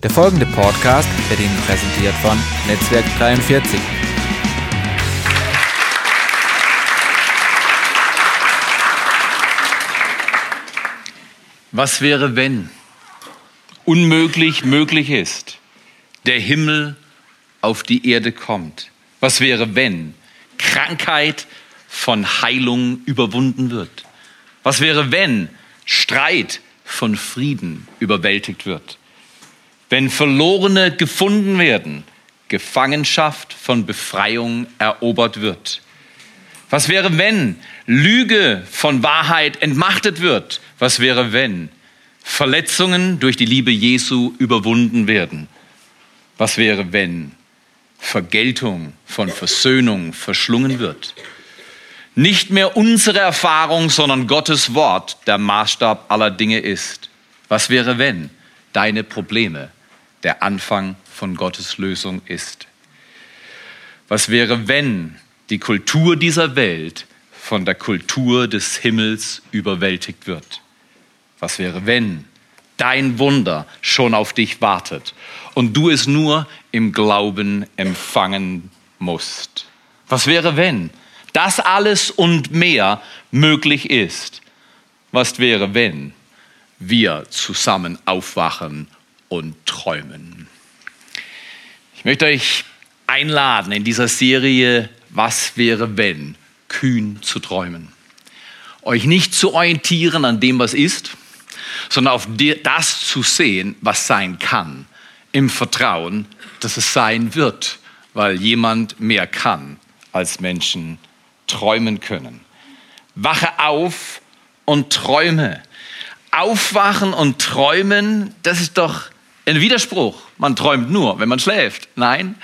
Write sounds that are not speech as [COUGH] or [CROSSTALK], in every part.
Der folgende Podcast wird Ihnen präsentiert von Netzwerk 43. Was wäre, wenn unmöglich möglich ist, der Himmel auf die Erde kommt? Was wäre, wenn Krankheit von Heilung überwunden wird? Was wäre, wenn Streit von Frieden überwältigt wird? Wenn Verlorene gefunden werden, Gefangenschaft von Befreiung erobert wird. Was wäre, wenn Lüge von Wahrheit entmachtet wird? Was wäre, wenn Verletzungen durch die Liebe Jesu überwunden werden? Was wäre, wenn Vergeltung von Versöhnung verschlungen wird? Nicht mehr unsere Erfahrung, sondern Gottes Wort der Maßstab aller Dinge ist. Was wäre, wenn deine Probleme der Anfang von Gottes Lösung ist. Was wäre, wenn die Kultur dieser Welt von der Kultur des Himmels überwältigt wird? Was wäre, wenn dein Wunder schon auf dich wartet und du es nur im Glauben empfangen musst? Was wäre, wenn das alles und mehr möglich ist? Was wäre, wenn wir zusammen aufwachen und träumen. Ich möchte euch einladen in dieser Serie Was wäre wenn, kühn zu träumen. Euch nicht zu orientieren an dem, was ist, sondern auf das zu sehen, was sein kann, im Vertrauen, dass es sein wird, weil jemand mehr kann, als Menschen träumen können. Wache auf und träume. Aufwachen und träumen, das ist doch ein Widerspruch. Man träumt nur, wenn man schläft. Nein,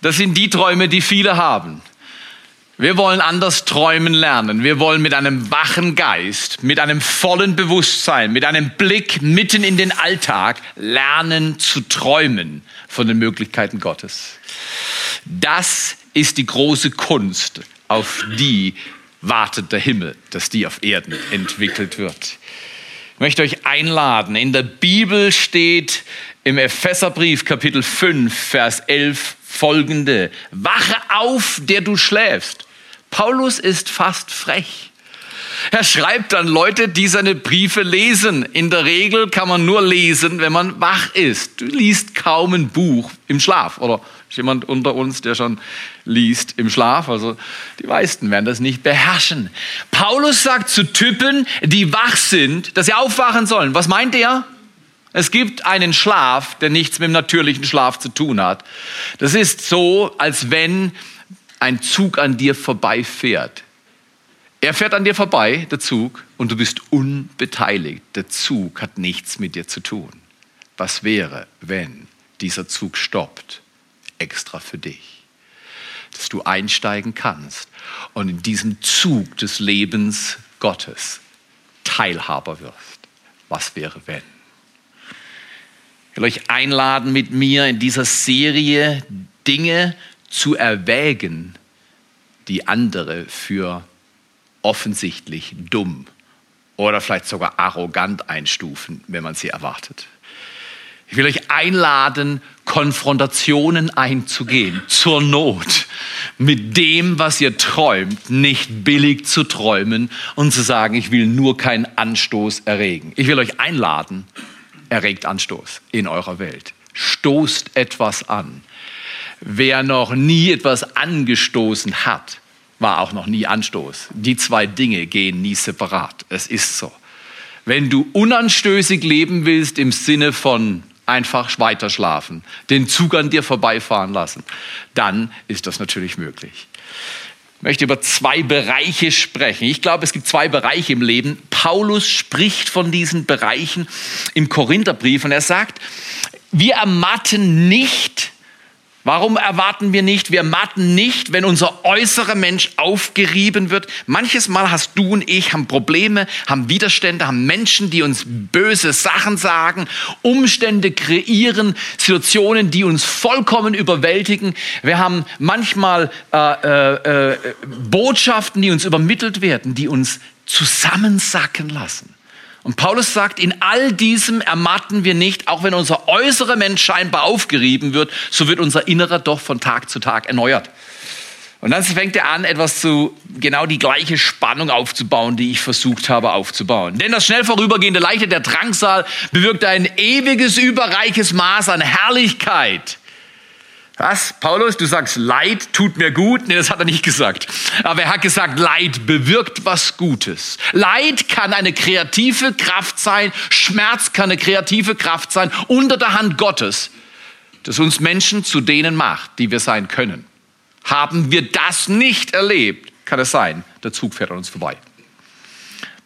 das sind die Träume, die viele haben. Wir wollen anders träumen lernen. Wir wollen mit einem wachen Geist, mit einem vollen Bewusstsein, mit einem Blick mitten in den Alltag lernen zu träumen von den Möglichkeiten Gottes. Das ist die große Kunst, auf die wartet der Himmel, dass die auf Erden entwickelt wird. Ich möchte euch einladen. In der Bibel steht im Epheserbrief Kapitel 5, Vers 11 folgende. Wache auf, der du schläfst. Paulus ist fast frech. Er schreibt an Leute, die seine Briefe lesen. In der Regel kann man nur lesen, wenn man wach ist. Du liest kaum ein Buch im Schlaf. Oder ist jemand unter uns, der schon liest im Schlaf? Also die meisten werden das nicht beherrschen. Paulus sagt zu Typen, die wach sind, dass sie aufwachen sollen. Was meint er? Es gibt einen Schlaf, der nichts mit dem natürlichen Schlaf zu tun hat. Das ist so, als wenn ein Zug an dir vorbeifährt. Er fährt an dir vorbei, der Zug, und du bist unbeteiligt. Der Zug hat nichts mit dir zu tun. Was wäre, wenn dieser Zug stoppt, extra für dich? Dass du einsteigen kannst und in diesem Zug des Lebens Gottes Teilhaber wirst. Was wäre, wenn? Ich will euch einladen, mit mir in dieser Serie Dinge zu erwägen, die andere für offensichtlich dumm oder vielleicht sogar arrogant einstufen, wenn man sie erwartet. Ich will euch einladen, Konfrontationen einzugehen, zur Not, mit dem, was ihr träumt, nicht billig zu träumen und zu sagen, ich will nur keinen Anstoß erregen. Ich will euch einladen, erregt Anstoß in eurer Welt. Stoßt etwas an. Wer noch nie etwas angestoßen hat, war auch noch nie Anstoß. Die zwei Dinge gehen nie separat. Es ist so. Wenn du unanstößig leben willst im Sinne von einfach weiter schlafen, den Zug an dir vorbeifahren lassen, dann ist das natürlich möglich möchte über zwei Bereiche sprechen. Ich glaube, es gibt zwei Bereiche im Leben. Paulus spricht von diesen Bereichen im Korintherbrief und er sagt, wir ermatten nicht Warum erwarten wir nicht? Wir matten nicht, wenn unser äußerer Mensch aufgerieben wird. Manches Mal hast du und ich haben Probleme, haben Widerstände, haben Menschen, die uns böse Sachen sagen, Umstände kreieren, Situationen, die uns vollkommen überwältigen. Wir haben manchmal äh, äh, äh, Botschaften, die uns übermittelt werden, die uns zusammensacken lassen. Und Paulus sagt, in all diesem ermatten wir nicht, auch wenn unser äußerer Mensch scheinbar aufgerieben wird, so wird unser Innerer doch von Tag zu Tag erneuert. Und dann fängt er an, etwas zu, genau die gleiche Spannung aufzubauen, die ich versucht habe aufzubauen. Denn das schnell vorübergehende Leichte der Drangsal bewirkt ein ewiges, überreiches Maß an Herrlichkeit. Was? Paulus, du sagst, Leid tut mir gut? Nee, das hat er nicht gesagt. Aber er hat gesagt, Leid bewirkt was Gutes. Leid kann eine kreative Kraft sein, Schmerz kann eine kreative Kraft sein, unter der Hand Gottes, das uns Menschen zu denen macht, die wir sein können. Haben wir das nicht erlebt, kann es sein, der Zug fährt an uns vorbei.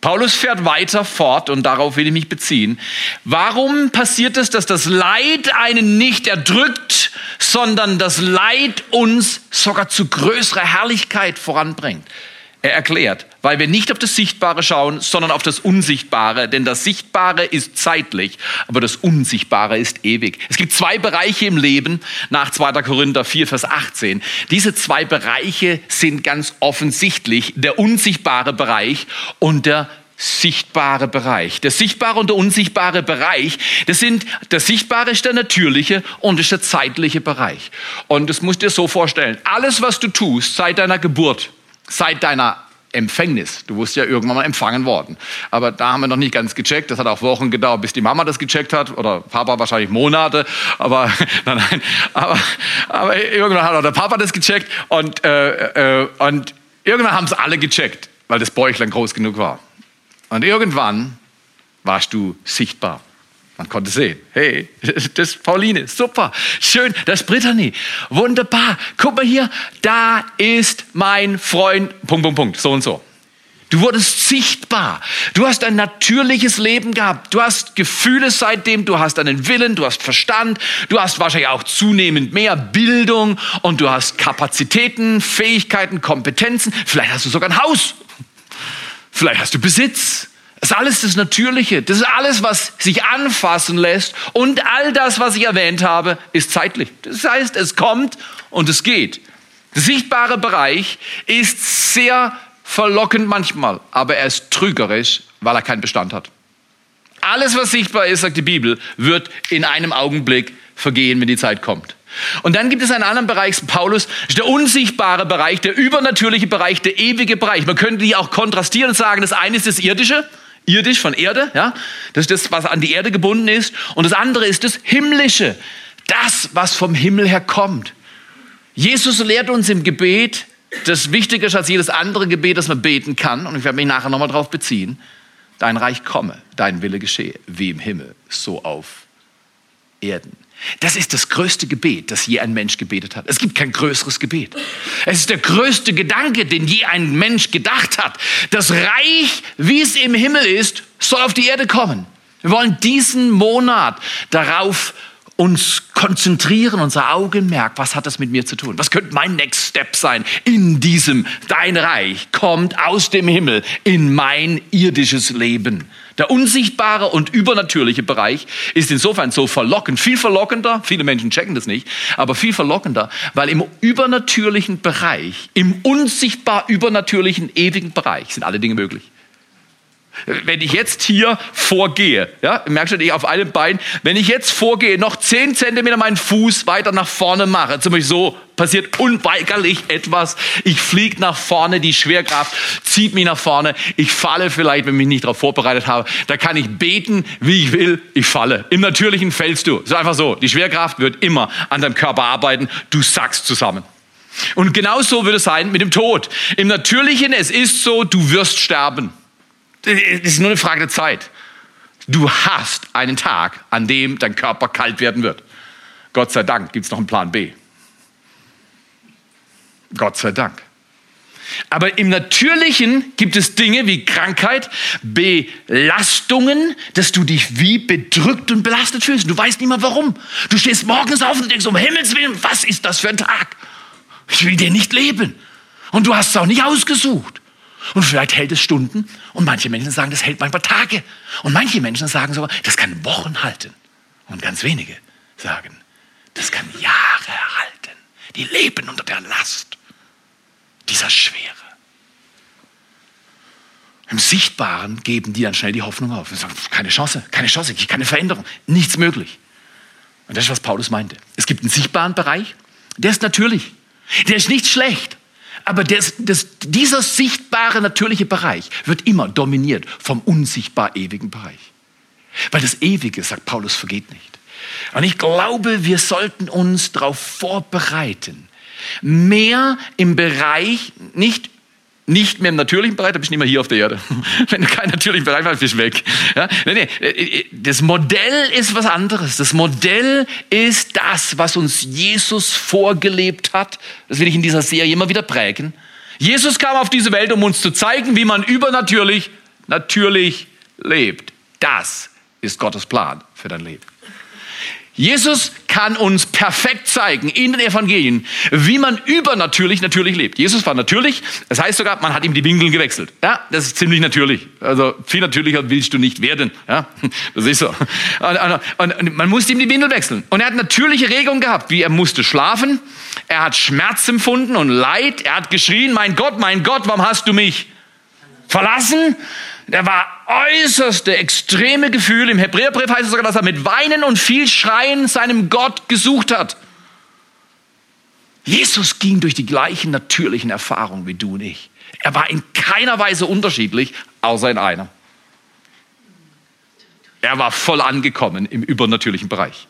Paulus fährt weiter fort und darauf will ich mich beziehen. Warum passiert es, dass das Leid einen nicht erdrückt, sondern das Leid uns sogar zu größerer Herrlichkeit voranbringt? Er erklärt, weil wir nicht auf das Sichtbare schauen, sondern auf das Unsichtbare. Denn das Sichtbare ist zeitlich, aber das Unsichtbare ist ewig. Es gibt zwei Bereiche im Leben nach 2. Korinther 4, Vers 18. Diese zwei Bereiche sind ganz offensichtlich der unsichtbare Bereich und der sichtbare Bereich. Der sichtbare und der unsichtbare Bereich, das sind, der sichtbare ist der natürliche und ist der zeitliche Bereich. Und das musst du dir so vorstellen. Alles, was du tust seit deiner Geburt, seit deiner Empfängnis. Du wirst ja irgendwann mal empfangen worden. Aber da haben wir noch nicht ganz gecheckt. Das hat auch Wochen gedauert, bis die Mama das gecheckt hat. Oder Papa wahrscheinlich Monate. Aber, [LAUGHS] nein, nein. Aber, aber irgendwann hat auch der Papa das gecheckt. Und, äh, äh, und irgendwann haben es alle gecheckt, weil das Bäuchlein groß genug war. Und irgendwann warst du sichtbar. Man konnte sehen, hey, [LAUGHS] das ist Pauline, super, schön, das ist Brittany, wunderbar. Guck mal hier, da ist mein Freund, Punkt, Punkt, Punkt, so und so. Du wurdest sichtbar. Du hast ein natürliches Leben gehabt. Du hast Gefühle seitdem, du hast einen Willen, du hast Verstand, du hast wahrscheinlich auch zunehmend mehr Bildung und du hast Kapazitäten, Fähigkeiten, Kompetenzen. Vielleicht hast du sogar ein Haus. Vielleicht hast du Besitz. Das ist alles das Natürliche. Das ist alles, was sich anfassen lässt. Und all das, was ich erwähnt habe, ist zeitlich. Das heißt, es kommt und es geht. Der sichtbare Bereich ist sehr verlockend manchmal, aber er ist trügerisch, weil er keinen Bestand hat. Alles, was sichtbar ist, sagt die Bibel, wird in einem Augenblick vergehen, wenn die Zeit kommt. Und dann gibt es einen anderen Bereich, Paulus, der unsichtbare Bereich, der übernatürliche Bereich, der ewige Bereich. Man könnte die auch kontrastieren und sagen, das eine ist das irdische, irdisch von Erde, ja, das ist das, was an die Erde gebunden ist, und das andere ist das himmlische, das, was vom Himmel her kommt. Jesus lehrt uns im Gebet, das wichtiger ist als jedes andere Gebet, das man beten kann, und ich werde mich nachher nochmal darauf beziehen, dein Reich komme, dein Wille geschehe, wie im Himmel, so auf Erden. Das ist das größte Gebet, das je ein Mensch gebetet hat. Es gibt kein größeres Gebet. Es ist der größte Gedanke, den je ein Mensch gedacht hat. Das Reich, wie es im Himmel ist, soll auf die Erde kommen. Wir wollen diesen Monat darauf uns konzentrieren, unser Augenmerk, was hat das mit mir zu tun? Was könnte mein Next Step sein in diesem, dein Reich kommt aus dem Himmel in mein irdisches Leben. Der unsichtbare und übernatürliche Bereich ist insofern so verlockend, viel verlockender, viele Menschen checken das nicht, aber viel verlockender, weil im übernatürlichen Bereich, im unsichtbar übernatürlichen ewigen Bereich sind alle Dinge möglich. Wenn ich jetzt hier vorgehe, ja, merkst du, ich auf einem Bein, wenn ich jetzt vorgehe, noch zehn Zentimeter meinen Fuß weiter nach vorne mache, zum Beispiel so, passiert unweigerlich etwas. Ich fliege nach vorne, die Schwerkraft zieht mich nach vorne. Ich falle vielleicht, wenn ich mich nicht darauf vorbereitet habe. Da kann ich beten, wie ich will. Ich falle. Im Natürlichen fällst du. Ist einfach so. Die Schwerkraft wird immer an deinem Körper arbeiten. Du sackst zusammen. Und genauso wird es sein mit dem Tod. Im Natürlichen, es ist so, du wirst sterben. Es ist nur eine Frage der Zeit. Du hast einen Tag, an dem dein Körper kalt werden wird. Gott sei Dank gibt es noch einen Plan B. Gott sei Dank. Aber im Natürlichen gibt es Dinge wie Krankheit, Belastungen, dass du dich wie bedrückt und belastet fühlst. Du weißt nicht mal warum. Du stehst morgens auf und denkst, um Himmels Willen, was ist das für ein Tag? Ich will den nicht leben. Und du hast es auch nicht ausgesucht. Und vielleicht hält es Stunden und manche Menschen sagen, das hält manchmal Tage. Und manche Menschen sagen sogar, das kann Wochen halten. Und ganz wenige sagen, das kann Jahre halten. Die leben unter der Last dieser Schwere. Im Sichtbaren geben die dann schnell die Hoffnung auf und sagen, keine Chance, keine Chance, keine Veränderung, nichts möglich. Und das ist, was Paulus meinte. Es gibt einen sichtbaren Bereich, der ist natürlich, der ist nicht schlecht, aber das, das, dieser sichtbare, natürliche Bereich wird immer dominiert vom unsichtbar ewigen Bereich. Weil das Ewige, sagt Paulus, vergeht nicht. Und ich glaube, wir sollten uns darauf vorbereiten, mehr im Bereich, nicht nicht mehr im natürlichen Bereich, da bist du nicht mehr hier auf der Erde. [LAUGHS] Wenn du keinen natürlichen Bereich hast, bist du weg. Ja? Nee, nee. Äh, äh, das Modell ist was anderes. Das Modell ist das, was uns Jesus vorgelebt hat. Das will ich in dieser Serie immer wieder prägen. Jesus kam auf diese Welt, um uns zu zeigen, wie man übernatürlich, natürlich lebt. Das ist Gottes Plan für dein Leben. Jesus kann uns perfekt zeigen in den Evangelien, wie man übernatürlich natürlich lebt. Jesus war natürlich, das heißt sogar, man hat ihm die Winkel gewechselt. Ja, das ist ziemlich natürlich. Also viel natürlicher willst du nicht werden. Ja, [LAUGHS] das ist so. Und, und, und man musste ihm die Winkel wechseln. Und er hat natürliche Regungen gehabt, wie er musste schlafen, er hat Schmerz empfunden und Leid, er hat geschrien, mein Gott, mein Gott, warum hast du mich verlassen? Der war äußerste, extreme Gefühl. Im Hebräerbrief heißt es sogar, dass er mit Weinen und viel Schreien seinem Gott gesucht hat. Jesus ging durch die gleichen natürlichen Erfahrungen wie du und ich. Er war in keiner Weise unterschiedlich, außer in einer. Er war voll angekommen im übernatürlichen Bereich.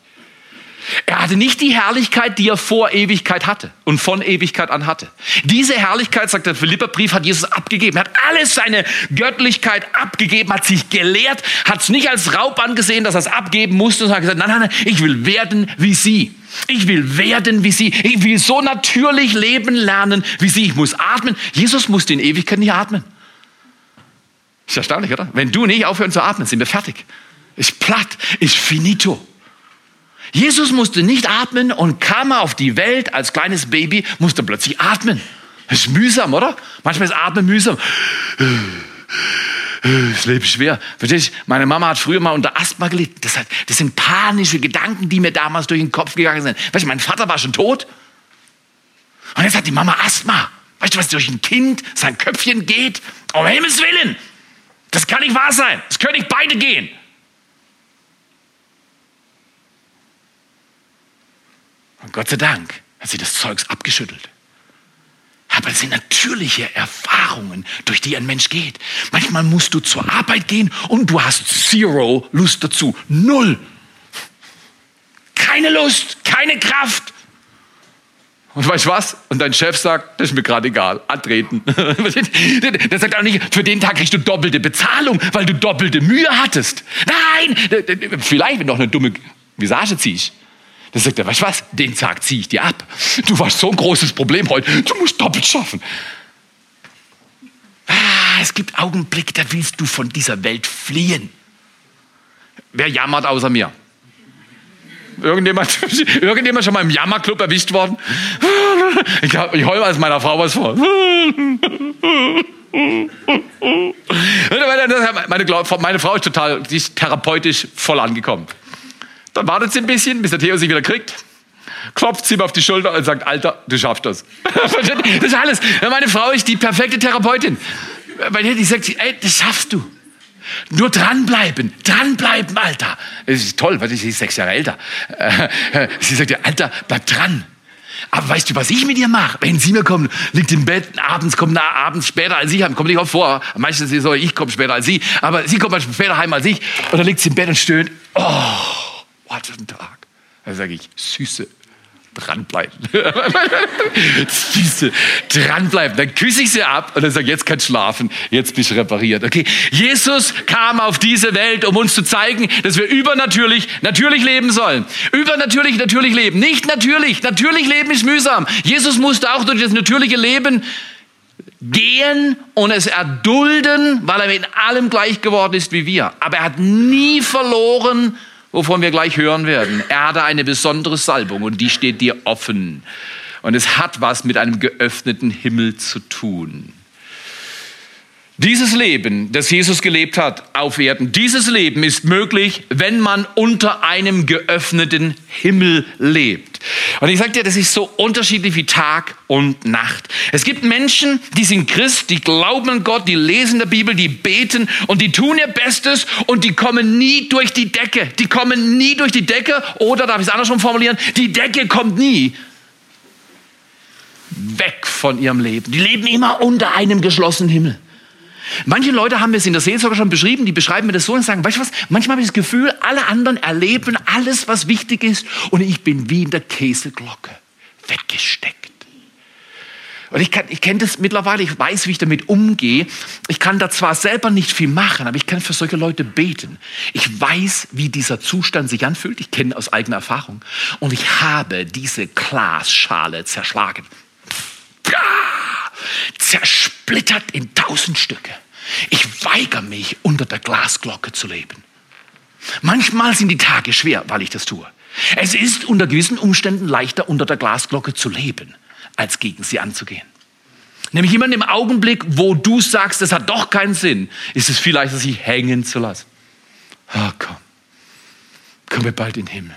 Er hatte nicht die Herrlichkeit, die er vor Ewigkeit hatte und von Ewigkeit an hatte. Diese Herrlichkeit, sagt der Philipperbrief, hat Jesus abgegeben. Er hat alles seine Göttlichkeit abgegeben, hat sich gelehrt, hat es nicht als Raub angesehen, dass er es abgeben musste und hat gesagt, nein, nein, nein, ich will werden wie Sie. Ich will werden wie Sie. Ich will so natürlich leben lernen wie Sie. Ich muss atmen. Jesus musste in Ewigkeit nicht atmen. Ist erstaunlich, oder? Wenn du nicht aufhören zu atmen, sind wir fertig. Ist platt, ist finito. Jesus musste nicht atmen und kam auf die Welt als kleines Baby, musste plötzlich atmen. Das ist mühsam, oder? Manchmal ist Atmen mühsam. Das Leben ist schwer. Verstehst du? Meine Mama hat früher mal unter Asthma gelitten. Das, hat, das sind panische Gedanken, die mir damals durch den Kopf gegangen sind. Weißt du, mein Vater war schon tot. Und jetzt hat die Mama Asthma. Weißt du, was durch ein Kind sein Köpfchen geht? Um Himmels Willen. Das kann nicht wahr sein. Das können nicht beide gehen. Und Gott sei Dank hat sie das Zeugs abgeschüttelt. Aber das sind natürliche Erfahrungen, durch die ein Mensch geht. Manchmal musst du zur Arbeit gehen und du hast zero Lust dazu. Null. Keine Lust, keine Kraft. Und weißt du was? Und dein Chef sagt, das ist mir gerade egal, antreten. [LAUGHS] Der sagt auch nicht, für den Tag kriegst du doppelte Bezahlung, weil du doppelte Mühe hattest. Nein, vielleicht, wenn du noch eine dumme Visage ziehst. Dann sagt er, weißt du was, den Tag ziehe ich dir ab. Du warst so ein großes Problem heute, du musst doppelt schaffen. Ah, es gibt Augenblicke, da willst du von dieser Welt fliehen. Wer jammert außer mir? Irgendjemand, [LAUGHS] irgendjemand schon mal im Jammerclub erwischt worden? Ich, ich heule als meiner Frau was vor. Meine, Frau ist total, die ist therapeutisch voll angekommen. Dann wartet sie ein bisschen, bis der Theo sich wieder kriegt. Klopft sie ihm auf die Schulter und sagt, Alter, du schaffst das. [LAUGHS] das ist alles. Meine Frau ist die perfekte Therapeutin. Weil die sagt, ey, das schaffst du. Nur dranbleiben, dranbleiben, Alter. Das ist toll, weil sie ist sechs Jahre älter. [LAUGHS] Sie sagt, Alter, bleib dran. Aber weißt du, was ich mit ihr mache? Wenn sie mir kommt, liegt im Bett, abends kommt na, abends später als ich, kommt nicht oft vor. Meistens ist es so, ich komme später als sie, aber sie kommt manchmal später heim als ich. Und dann liegt sie im Bett und stöhnt. Oh, was ein Tag. Da sage ich, Süße, dranbleiben. [LAUGHS] Süße, dranbleiben. Dann küsse ich sie ab und dann sage ich, jetzt kannst du schlafen, jetzt bist du repariert. Okay, Jesus kam auf diese Welt, um uns zu zeigen, dass wir übernatürlich, natürlich leben sollen. Übernatürlich, natürlich leben. Nicht natürlich, natürlich leben ist mühsam. Jesus musste auch durch das natürliche Leben gehen und es erdulden, weil er mit allem gleich geworden ist wie wir. Aber er hat nie verloren, wovon wir gleich hören werden. Er hatte eine besondere Salbung und die steht dir offen. Und es hat was mit einem geöffneten Himmel zu tun. Dieses Leben, das Jesus gelebt hat auf Erden, dieses Leben ist möglich, wenn man unter einem geöffneten Himmel lebt. Und ich sage dir, das ist so unterschiedlich wie Tag und Nacht. Es gibt Menschen, die sind Christ, die glauben an Gott, die lesen der Bibel, die beten und die tun ihr Bestes und die kommen nie durch die Decke. Die kommen nie durch die Decke oder, darf ich es andersrum formulieren, die Decke kommt nie weg von ihrem Leben. Die leben immer unter einem geschlossenen Himmel. Manche Leute haben es in der Seelsorge schon beschrieben, die beschreiben mir das so und sagen, weißt du was, manchmal habe ich das Gefühl, alle anderen erleben alles, was wichtig ist und ich bin wie in der Käseglocke weggesteckt. Und ich, ich kenne das mittlerweile, ich weiß, wie ich damit umgehe. Ich kann da zwar selber nicht viel machen, aber ich kann für solche Leute beten. Ich weiß, wie dieser Zustand sich anfühlt. Ich kenne aus eigener Erfahrung. Und ich habe diese Glasschale zerschlagen. Zersplittert in tausend Stücke. Ich weigere mich, unter der Glasglocke zu leben. Manchmal sind die Tage schwer, weil ich das tue. Es ist unter gewissen Umständen leichter, unter der Glasglocke zu leben, als gegen sie anzugehen. Nämlich immer in dem Augenblick, wo du sagst, das hat doch keinen Sinn, ist es viel leichter, sie hängen zu lassen. Oh, komm, kommen wir bald in den Himmel.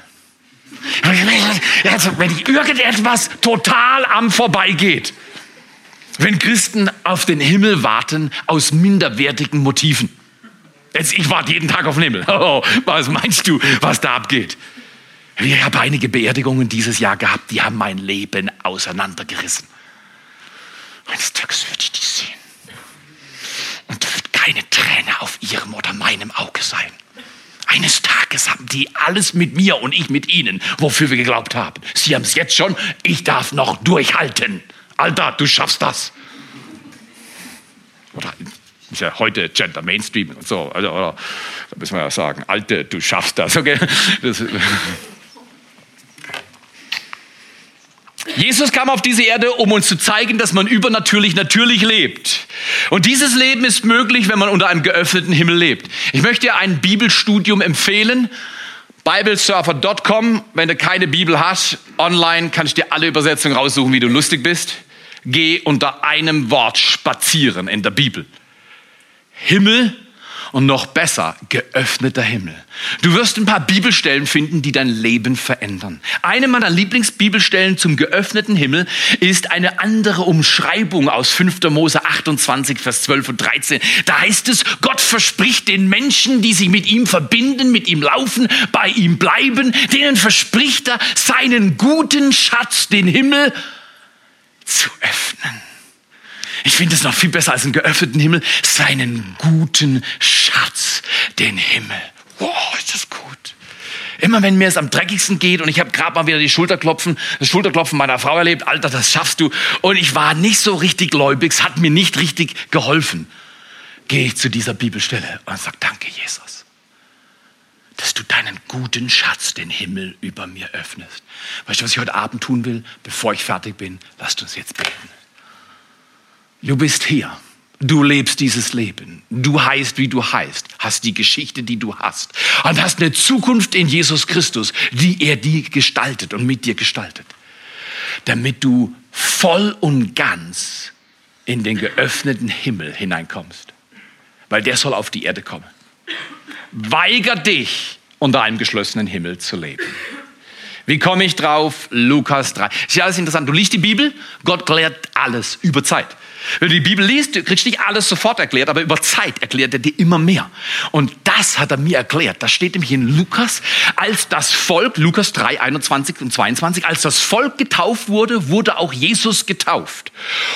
Also, wenn irgendetwas total am vorbeigeht, wenn Christen auf den Himmel warten aus minderwertigen Motiven. Jetzt, ich warte jeden Tag auf den Himmel. [LAUGHS] Oh, was meinst du, was da abgeht? Ich habe einige Beerdigungen dieses Jahr gehabt, die haben mein Leben auseinandergerissen. Eines Tages würde ich die sehen. Und da wird keine Träne auf ihrem oder meinem Auge sein. Eines Tages haben die alles mit mir und ich mit ihnen, wofür wir geglaubt haben. Sie haben es jetzt schon, ich darf noch durchhalten. Alter, du schaffst das. Oder ist ja heute Gender Mainstream und so. Also, oder, da müssen wir ja sagen, Alte, du schaffst das. Okay? Das, Jesus kam auf diese Erde, um uns zu zeigen, dass man übernatürlich natürlich lebt. Und dieses Leben ist möglich, wenn man unter einem geöffneten Himmel lebt. Ich möchte dir ein Bibelstudium empfehlen. Biblesurfer.com. Wenn du keine Bibel hast, online kann ich dir alle Übersetzungen raussuchen, wie du lustig bist. Geh unter einem Wort spazieren in der Bibel. Himmel und noch besser, geöffneter Himmel. Du wirst ein paar Bibelstellen finden, die dein Leben verändern. Eine meiner Lieblingsbibelstellen zum geöffneten Himmel ist eine andere Umschreibung aus 5. Mose 28, Vers 12 und 13. Da heißt es, Gott verspricht den Menschen, die sich mit ihm verbinden, mit ihm laufen, bei ihm bleiben, denen verspricht er seinen guten Schatz, den Himmel, zu öffnen. Ich finde es noch viel besser als einen geöffneten Himmel, seinen guten Schatz, den Himmel. Wow, ist das gut. Immer wenn mir es am dreckigsten geht und ich habe gerade mal wieder die Schulterklopfen, das Schulterklopfen meiner Frau erlebt, Alter, das schaffst du. Und ich war nicht so richtig gläubig, es hat mir nicht richtig geholfen. Gehe ich zu dieser Bibelstelle und sage, danke Jesus, dass du deinen guten Schatz, den Himmel über mir öffnest. Weißt du, was ich heute Abend tun will, bevor ich fertig bin? Lasst uns jetzt beten. Du bist hier. Du lebst dieses Leben. Du heißt, wie du heißt, hast die Geschichte, die du hast und hast eine Zukunft in Jesus Christus, die er dir gestaltet und mit dir gestaltet, damit du voll und ganz in den geöffneten Himmel hineinkommst, weil der soll auf die Erde kommen. Weiger dich, unter einem geschlossenen Himmel zu leben. Wie komme ich drauf? Lukas 3. Ist ja alles interessant. Du liest die Bibel, Gott klärt alles über Zeit. Wenn du die Bibel liest, du kriegst nicht alles sofort erklärt, aber über Zeit erklärt er dir immer mehr. Und das hat er mir erklärt. Das steht nämlich in Lukas, als das Volk, Lukas 3, 21 und 22, als das Volk getauft wurde, wurde auch Jesus getauft.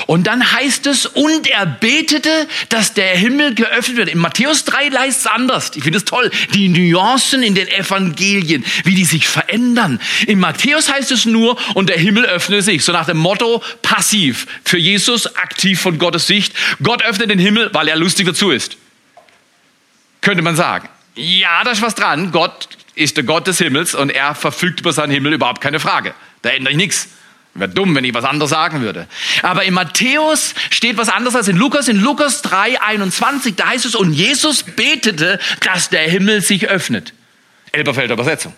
Und dann heißt es, und er betete, dass der Himmel geöffnet wird. In Matthäus 3 heißt es anders. Ich finde es toll. Die Nuancen in den Evangelien, wie die sich verändern. In Matthäus heißt es nur, und der Himmel öffne sich. So nach dem Motto, passiv. Für Jesus aktiv von Gottes Sicht. Gott öffnet den Himmel, weil er lustig dazu ist. Könnte man sagen. Ja, da ist was dran. Gott ist der Gott des Himmels und er verfügt über seinen Himmel überhaupt keine Frage. Da ändere ich nichts. Wäre dumm, wenn ich was anderes sagen würde. Aber in Matthäus steht was anderes als in Lukas. In Lukas 3, 21, da heißt es, und Jesus betete, dass der Himmel sich öffnet. Elberfelder Übersetzung.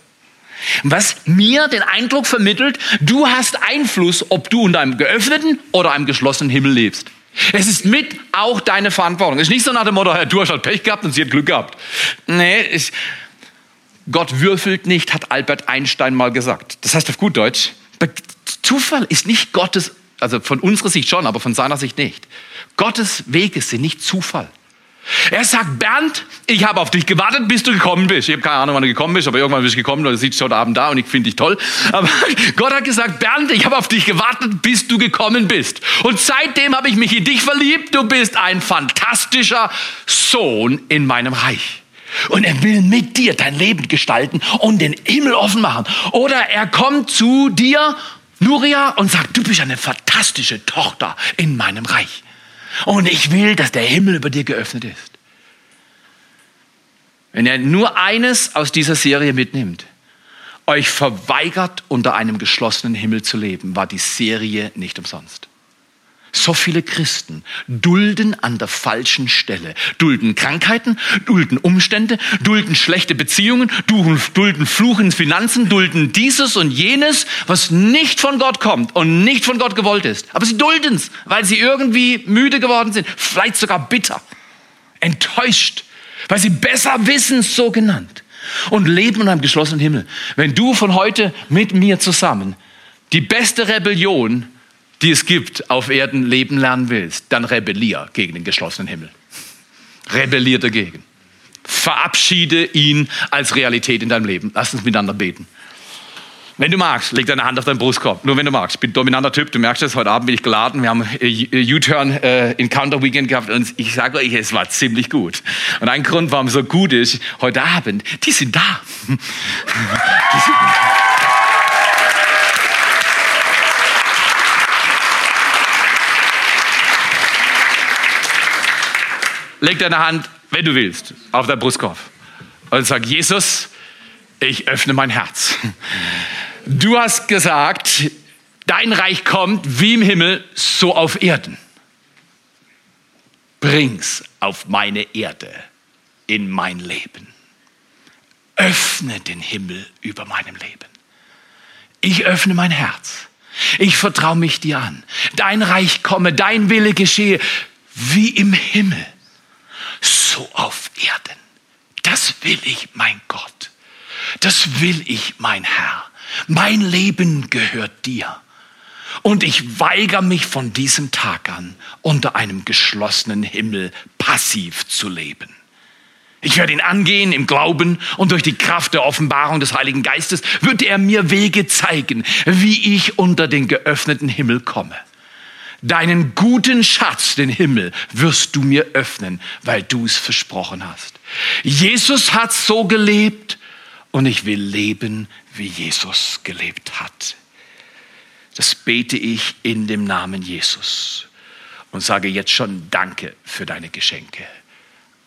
Was mir den Eindruck vermittelt, du hast Einfluss, ob du unter einem geöffneten oder einem geschlossenen Himmel lebst. Es ist mit auch deine Verantwortung. Es ist nicht so nach dem Motto, du hast halt Pech gehabt und sie hat Glück gehabt. Nee, ich, Gott würfelt nicht, hat Albert Einstein mal gesagt. Das heißt auf gut Deutsch, Zufall ist nicht Gottes, also von unserer Sicht schon, aber von seiner Sicht nicht. Gottes Wege sind nicht Zufall. Er sagt, Bernd, ich habe auf dich gewartet, bis du gekommen bist. Ich habe keine Ahnung, wann du gekommen bist, aber irgendwann bist du gekommen oder sitzt heute Abend da und ich finde dich toll. Aber [LAUGHS] Gott hat gesagt, Bernd, ich habe auf dich gewartet, bis du gekommen bist. Und seitdem habe ich mich in dich verliebt. Du bist ein fantastischer Sohn in meinem Reich. Und er will mit dir dein Leben gestalten und den Himmel offen machen. Oder er kommt zu dir, Nuria, und sagt, du bist eine fantastische Tochter in meinem Reich. Und ich will, dass der Himmel über dir geöffnet ist. Wenn er nur eines aus dieser Serie mitnimmt, euch verweigert, unter einem geschlossenen Himmel zu leben, war die Serie nicht umsonst. So viele Christen dulden an der falschen Stelle. Dulden Krankheiten, dulden Umstände, dulden schlechte Beziehungen, dulden Fluch in Finanzen, dulden dieses und jenes, was nicht von Gott kommt und nicht von Gott gewollt ist. Aber sie dulden es, weil sie irgendwie müde geworden sind, vielleicht sogar bitter, enttäuscht, weil sie besser wissen, so genannt. Und leben in einem geschlossenen Himmel. Wenn du von heute mit mir zusammen die beste Rebellion die es gibt, auf Erden leben lernen willst, dann rebellier gegen den geschlossenen Himmel. Rebellier dagegen. Verabschiede ihn als Realität in deinem Leben. Lass uns miteinander beten. Wenn du magst, leg deine Hand auf deinen Brustkorb. Nur wenn du magst. Ich bin ein dominanter Typ. Du merkst es, heute Abend bin ich geladen. Wir haben äh, U-Turn äh, Encounter Weekend gehabt und ich sage euch, es war ziemlich gut. Und ein Grund, warum es so gut ist, heute Abend, die sind da. [LAUGHS] die sind da. Leg deine Hand, wenn du willst, auf deinen Brustkorb und sag, Jesus, ich öffne mein Herz. Du hast gesagt, dein Reich kommt wie im Himmel, so auf Erden. Bring's auf meine Erde, in mein Leben. Öffne den Himmel über meinem Leben. Ich öffne mein Herz. Ich vertraue mich dir an. Dein Reich komme, dein Wille geschehe, wie im Himmel so auf Erden. Das will ich, mein Gott. Das will ich, mein Herr. Mein Leben gehört dir. Und ich weigere mich von diesem Tag an, unter einem geschlossenen Himmel passiv zu leben. Ich werde ihn angehen im Glauben und durch die Kraft der Offenbarung des Heiligen Geistes wird er mir Wege zeigen, wie ich unter den geöffneten Himmel komme. Deinen guten Schatz, den Himmel, wirst du mir öffnen, weil du es versprochen hast. Jesus hat so gelebt und ich will leben, wie Jesus gelebt hat. Das bete ich in dem Namen Jesus und sage jetzt schon Danke für deine Geschenke.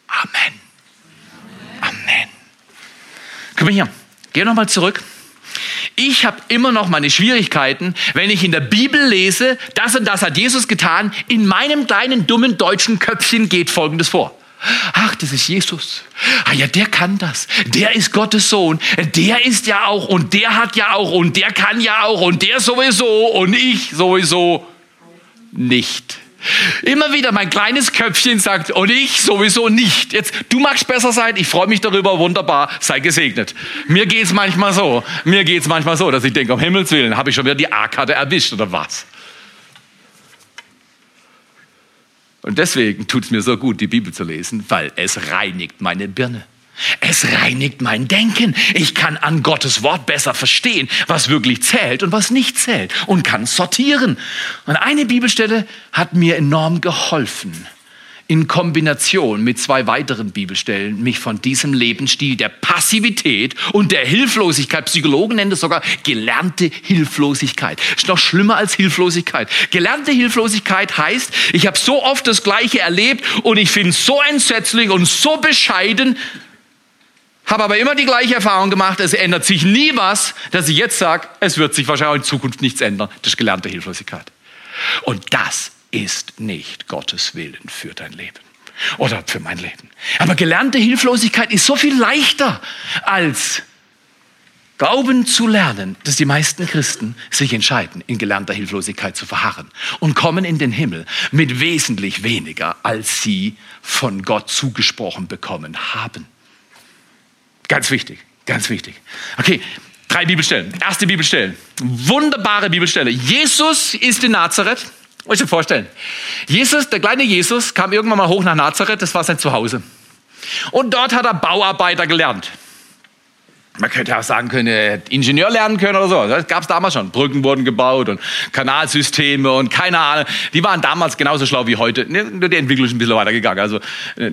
Amen. Amen. Komm mal hier. Geh nochmal zurück. Ich habe immer noch meine Schwierigkeiten, wenn ich in der Bibel lese, das und das hat Jesus getan. In meinem kleinen dummen deutschen Köpfchen geht Folgendes vor. Ach, das ist Jesus. Ah ja, der kann das. Der ist Gottes Sohn. Der ist ja auch und der hat ja auch und der kann ja auch und der sowieso und ich sowieso nicht. Immer wieder mein kleines Köpfchen sagt, und ich sowieso nicht. Jetzt, du magst besser sein, ich freue mich darüber, wunderbar, sei gesegnet. Mir geht's manchmal so, mir geht's manchmal so, dass ich denke, um Himmels Willen, habe ich schon wieder die A-Karte erwischt oder was? Und deswegen tut's mir so gut, die Bibel zu lesen, weil es reinigt meine Birne. Es reinigt mein Denken. Ich kann an Gottes Wort besser verstehen, was wirklich zählt und was nicht zählt und kann sortieren. Und eine Bibelstelle hat mir enorm geholfen, in Kombination mit zwei weiteren Bibelstellen, mich von diesem Lebensstil der Passivität und der Hilflosigkeit, Psychologen nennen das sogar gelernte Hilflosigkeit. Ist noch schlimmer als Hilflosigkeit. Gelernte Hilflosigkeit heißt, ich habe so oft das Gleiche erlebt und ich finde es so entsetzlich und so bescheiden, habe aber immer die gleiche Erfahrung gemacht, es ändert sich nie was, dass ich jetzt sage, es wird sich wahrscheinlich in Zukunft nichts ändern. Das ist gelernte Hilflosigkeit. Und das ist nicht Gottes Willen für dein Leben oder für mein Leben. Aber gelernte Hilflosigkeit ist so viel leichter als Glauben zu lernen, dass die meisten Christen sich entscheiden, in gelernter Hilflosigkeit zu verharren und kommen in den Himmel mit wesentlich weniger, als sie von Gott zugesprochen bekommen haben. Ganz wichtig, ganz wichtig. Okay, drei Bibelstellen. Erste Bibelstelle. Wunderbare Bibelstelle. Jesus ist in Nazareth. Muss ich dir vorstellen. Jesus, der kleine Jesus, kam irgendwann mal hoch nach Nazareth. Das war sein Zuhause. Und dort hat er Bauarbeiter gelernt. Man könnte auch sagen können, er Ingenieur lernen können oder so. Das gab es damals schon. Brücken wurden gebaut und Kanalsysteme und keine Ahnung. Die waren damals genauso schlau wie heute. Nur die Entwicklung ist ein bisschen weitergegangen. Also äh,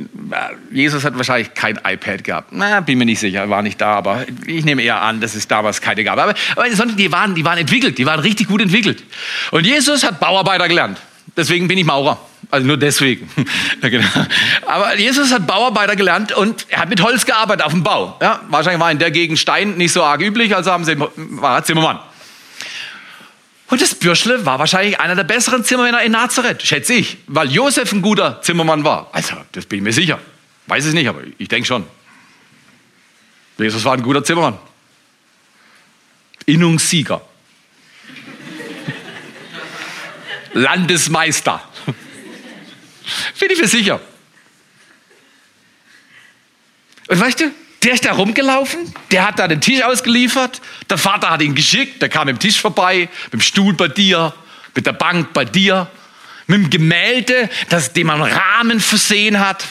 Jesus hat wahrscheinlich kein iPad gehabt. Na, bin mir nicht sicher, war nicht da, aber ich nehme eher an, dass es damals keine gab. Aber, aber die, waren, die waren entwickelt, die waren richtig gut entwickelt. Und Jesus hat Bauarbeiter gelernt. Deswegen bin ich Maurer. Also nur deswegen. [LAUGHS] Genau. Aber Jesus hat Bauarbeiter gelernt und er hat mit Holz gearbeitet auf dem Bau. Ja, wahrscheinlich war in der Gegend Stein nicht so arg üblich, also haben sie, war er Zimmermann. Und das Bürschle war wahrscheinlich einer der besseren Zimmermänner in Nazareth, schätze ich, weil Josef ein guter Zimmermann war. Also, das bin ich mir sicher. Weiß es nicht, aber ich denke schon. Jesus war ein guter Zimmermann. Innungssieger. [LAUGHS] Landesmeister. Bin ich mir sicher. Und weißt du, der ist da rumgelaufen, der hat da den Tisch ausgeliefert, der Vater hat ihn geschickt, der kam mit dem Tisch vorbei, mit dem Stuhl bei dir, mit der Bank bei dir, mit dem Gemälde, das, dem man Rahmen versehen hat.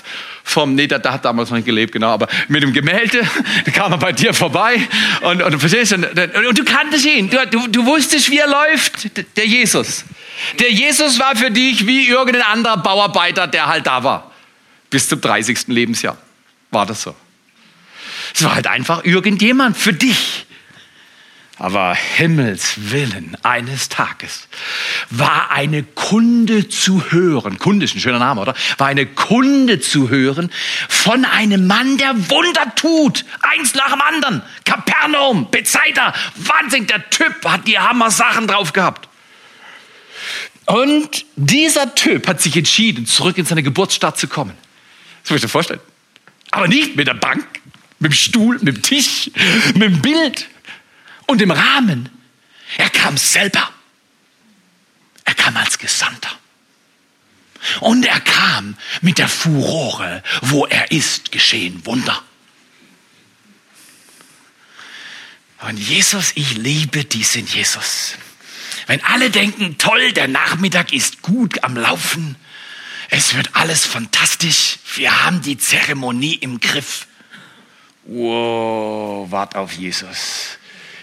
Vom, nee, der, der hat damals noch nicht gelebt, genau, aber mit dem Gemälde, [LAUGHS] da kam er bei dir vorbei und, und verstehst, und, und, und du kanntest ihn, du, du, du wusstest, wie er läuft, der Jesus. Der Jesus war für dich wie irgendein anderer Bauarbeiter, der halt da war. Bis zum 30. Lebensjahr war das so. Es war halt einfach irgendjemand für dich. Aber Himmels Willen eines Tages war eine Kunde zu hören. Kunde ist ein schöner Name, oder? War eine Kunde zu hören von einem Mann, der Wunder tut. Eins nach dem anderen. Kapernaum, Bethsaida. Wahnsinn, der Typ hat die Hammer-Sachen drauf gehabt. Und dieser Typ hat sich entschieden, zurück in seine Geburtsstadt zu kommen. Das muss ich dir vorstellen. Aber nicht mit der Bank, mit dem Stuhl, mit dem Tisch, mit dem Bild und dem Rahmen. Er kam selber. Er kam als Gesandter. Und er kam mit der Furore, wo er ist, geschehen Wunder. Und Jesus, ich liebe diesen Jesus. Wenn alle denken, toll, der Nachmittag ist gut am Laufen, es wird alles fantastisch, wir haben die Zeremonie im Griff. Wow, wart auf Jesus.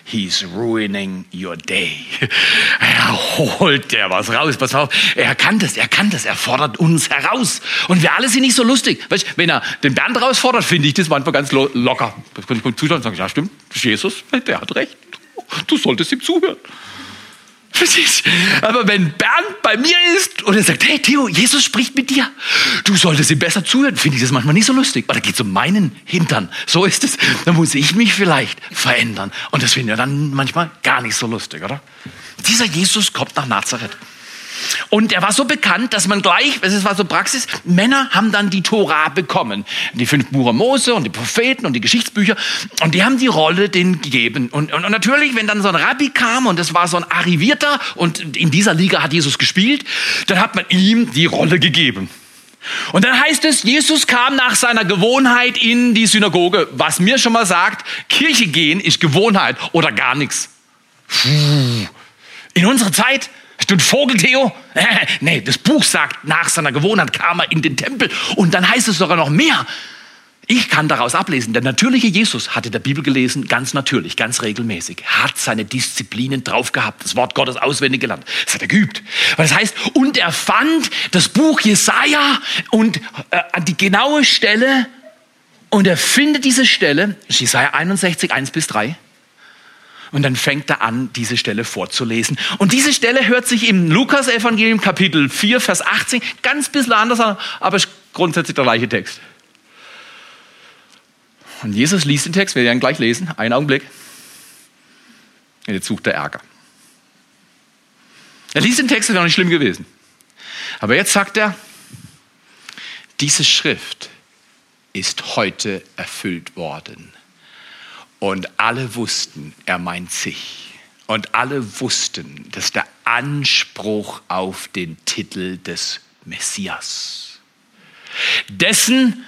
He's ruining your day. [LAUGHS] Er holt der was raus. Pass auf. Er kann das, er kann das. Er fordert uns heraus. Und wir alle sind nicht so lustig. Weißt, wenn er den Bernd herausfordert, finde ich das manchmal ganz locker. Das kann ich zuschauen und sagen, ja stimmt, Jesus, der hat recht. Du solltest ihm zuhören. Aber wenn Bernd bei mir ist und er sagt, hey Theo, Jesus spricht mit dir, du solltest ihm besser zuhören, finde ich das manchmal nicht so lustig. Aber da geht es um meinen Hintern. So ist es. Dann muss ich mich vielleicht verändern. Und das finde ich dann manchmal gar nicht so lustig, oder? Dieser Jesus kommt nach Nazareth. Und er war so bekannt, dass man gleich, es war so Praxis, Männer haben dann die Tora bekommen. Die fünf Bucher Mose und die Propheten und die Geschichtsbücher. Und die haben die Rolle denen gegeben. Und, und, und natürlich, wenn dann so ein Rabbi kam und es war so ein Arrivierter und in dieser Liga hat Jesus gespielt, dann hat man ihm die Rolle gegeben. Und dann heißt es, Jesus kam nach seiner Gewohnheit in die Synagoge. Was mir schon mal sagt, Kirche gehen ist Gewohnheit oder gar nichts. In unserer Zeit Du Vogel, Theo? [LAUGHS] nee, das Buch sagt, nach seiner Gewohnheit kam er in den Tempel. Und dann heißt es sogar noch mehr. Ich kann daraus ablesen, der natürliche Jesus hatte der Bibel gelesen, ganz natürlich, ganz regelmäßig, hat seine Disziplinen drauf gehabt, das Wort Gottes auswendig gelernt. Das hat er geübt. Das heißt, und er fand das Buch Jesaja und äh, an die genaue Stelle und er findet diese Stelle, Jesaja 61, 1 bis 3. Und dann fängt er an, diese Stelle vorzulesen. Und diese Stelle hört sich im Lukas-Evangelium Kapitel 4, Vers 18 ganz bisschen anders an, aber grundsätzlich der gleiche Text. Und Jesus liest den Text, wir werden gleich lesen, einen Augenblick. Und jetzt sucht er Ärger. Er liest den Text, das wäre auch nicht schlimm gewesen. Aber jetzt sagt er, diese Schrift ist heute erfüllt worden. Und alle wussten, er meint sich. Und alle wussten, dass der Anspruch auf den Titel des Messias, dessen,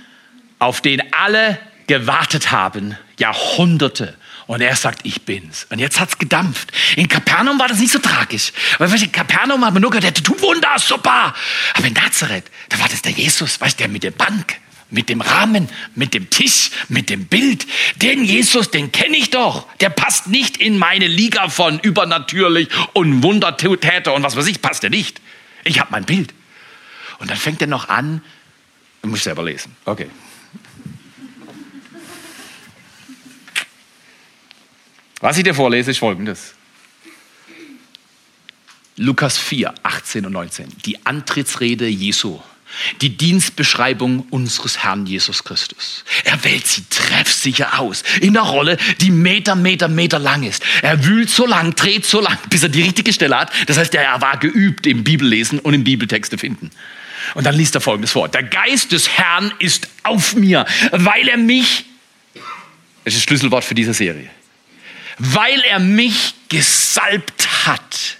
auf den alle gewartet haben, Jahrhunderte. Und er sagt, ich bin's. Und jetzt hat's gedampft. In Kapernaum war das nicht so tragisch. Weil in Kapernaum hat man nur gehört, der tut Wunder, super. Aber in Nazareth, da war das der Jesus, weißt du, der mit der Bank, mit dem Rahmen, mit dem Tisch, mit dem Bild. Den Jesus, den kenne ich doch. Der passt nicht in meine Liga von übernatürlich und Wundertäter und was weiß ich, passt er nicht. Ich habe mein Bild. Und dann fängt er noch an, ich muss selber lesen. Okay. Was ich dir vorlese, ist folgendes. Lukas 4, 18 und 19. Die Antrittsrede Jesu. Die Dienstbeschreibung unseres Herrn Jesus Christus. Er wählt sie treffsicher aus. In der Rolle, die Meter, Meter, Meter lang ist. Er wühlt so lang, dreht so lang, bis er die richtige Stelle hat. Das heißt, er war geübt im Bibellesen und im Bibeltexte finden. Und dann liest er folgendes vor. Der Geist des Herrn ist auf mir, weil er mich, das ist das Schlüsselwort für diese Serie, weil er mich gesalbt hat.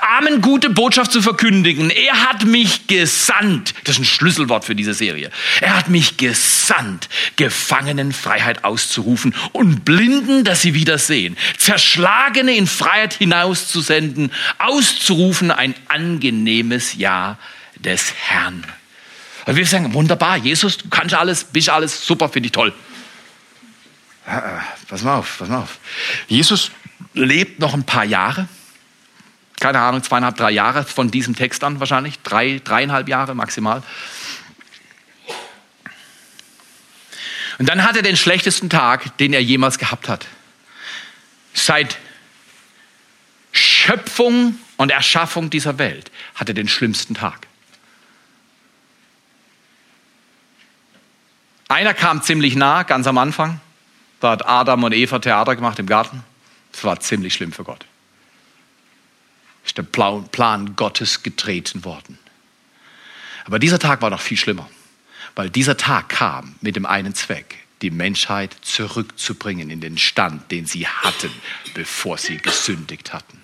Amen, gute Botschaft zu verkündigen. Er hat mich gesandt. Das ist ein Schlüsselwort für diese Serie. Er hat mich gesandt, Gefangenen Freiheit auszurufen und Blinden, dass sie wieder sehen. Zerschlagene in Freiheit hinauszusenden, auszurufen ein angenehmes Ja des Herrn. Und wir sagen, wunderbar, Jesus, du kannst alles, bist alles, super, finde ich toll. Pass mal auf, pass mal auf. Jesus lebt noch ein paar Jahre. Keine Ahnung, zweieinhalb, drei Jahre von diesem Text an wahrscheinlich. Drei, dreieinhalb Jahre maximal. Und dann hat er den schlechtesten Tag, den er jemals gehabt hat. Seit Schöpfung und Erschaffung dieser Welt hat er den schlimmsten Tag. Einer kam ziemlich nah, ganz am Anfang. Da hat Adam und Eva Theater gemacht im Garten. Das war ziemlich schlimm für Gott. Ist der Plan Gottes getreten worden. Aber dieser Tag war noch viel schlimmer, weil dieser Tag kam mit dem einen Zweck, die Menschheit zurückzubringen in den Stand, den sie hatten, bevor sie gesündigt hatten.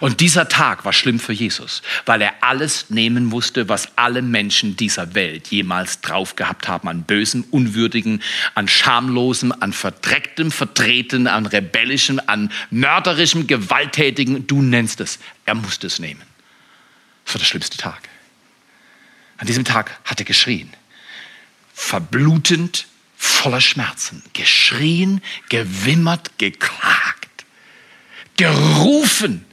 Und dieser Tag war schlimm für Jesus, weil er alles nehmen musste, was alle Menschen dieser Welt jemals drauf gehabt haben, an bösem, unwürdigen, an schamlosem, an verdrecktem, vertreten, an rebellischem, an mörderischem, gewalttätigen, du nennst es. Er musste es nehmen. Das war der schlimmste Tag. An diesem Tag hat er geschrien, verblutend, voller Schmerzen, geschrien, gewimmert, geklagt, gerufen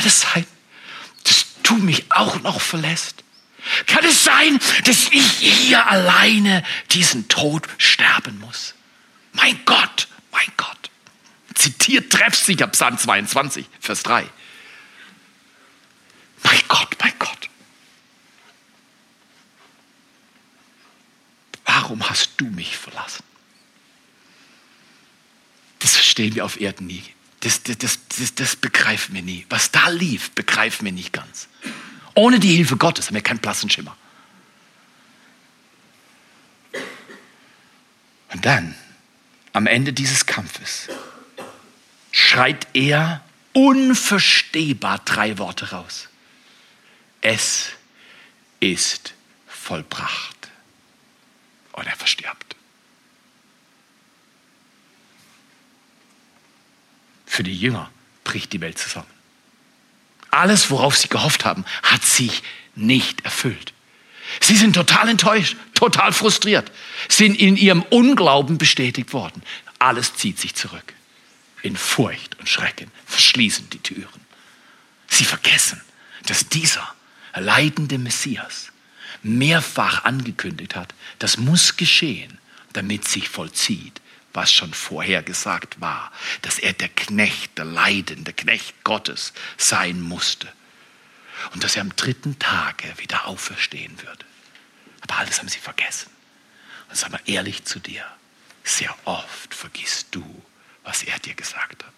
kann es sein, dass du mich auch noch verlässt? Kann es sein, dass ich hier alleine diesen Tod sterben muss? Mein Gott, mein Gott. Zitiert treffsicher Psalm 22, Vers 3. Mein Gott, mein Gott. Warum hast du mich verlassen? Das verstehen wir auf Erden nie das, das, das, das, begreifen wir nie. Was da lief, begreifen wir nicht ganz. Ohne die Hilfe Gottes haben wir keinen blassen Schimmer. Und dann, am Ende dieses Kampfes, schreit er unverstehbar drei Worte raus. Es ist vollbracht. Und er verstirbt. Für die Jünger bricht die Welt zusammen. Alles, worauf sie gehofft haben, hat sich nicht erfüllt. Sie sind total enttäuscht, total frustriert, sind in ihrem Unglauben bestätigt worden. Alles zieht sich zurück. In Furcht und Schrecken verschließen die Türen. Sie vergessen, dass dieser leidende Messias mehrfach angekündigt hat, das muss geschehen, damit sich vollzieht, was schon vorher gesagt war, dass er der Knecht, der leidende Knecht Gottes sein musste. Und dass er am dritten Tage wieder auferstehen würde. Aber alles haben sie vergessen. Und sag mal ehrlich zu dir, sehr oft vergisst du, was er dir gesagt hat.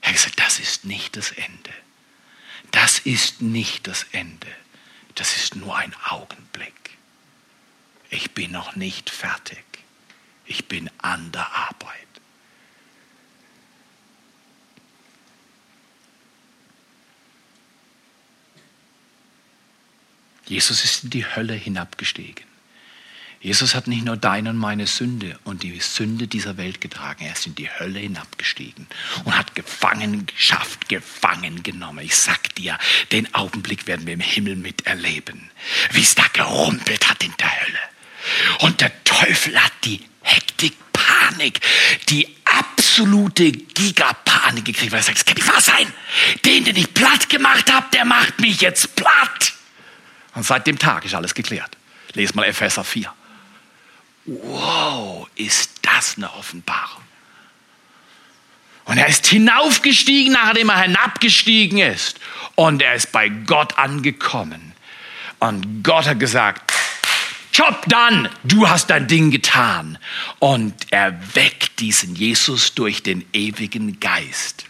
Er hat gesagt, das ist nicht das Ende. Das ist nicht das Ende. Das ist nur ein Augenblick. Ich bin noch nicht fertig. Ich bin an der Arbeit. Jesus ist in die Hölle hinabgestiegen. Jesus hat nicht nur deine und meine Sünde und die Sünde dieser Welt getragen, er ist in die Hölle hinabgestiegen und hat Gefangenschaft gefangen genommen. Ich sag dir, den Augenblick werden wir im Himmel miterleben, wie es da gerumpelt hat in der Hölle. Und der Teufel hat die Hektik, Panik, die absolute Gigapanik gekriegt, weil er sagt, es kann nicht wahr sein. Den, den ich platt gemacht habe, der macht mich jetzt platt. Und seit dem Tag ist alles geklärt. Lest mal Epheser 4. Wow, ist das eine Offenbarung. Und er ist hinaufgestiegen, nachdem er hinabgestiegen ist. Und er ist bei Gott angekommen. Und Gott hat gesagt, Job dann, du hast dein Ding getan. Und er weckt diesen Jesus durch den ewigen Geist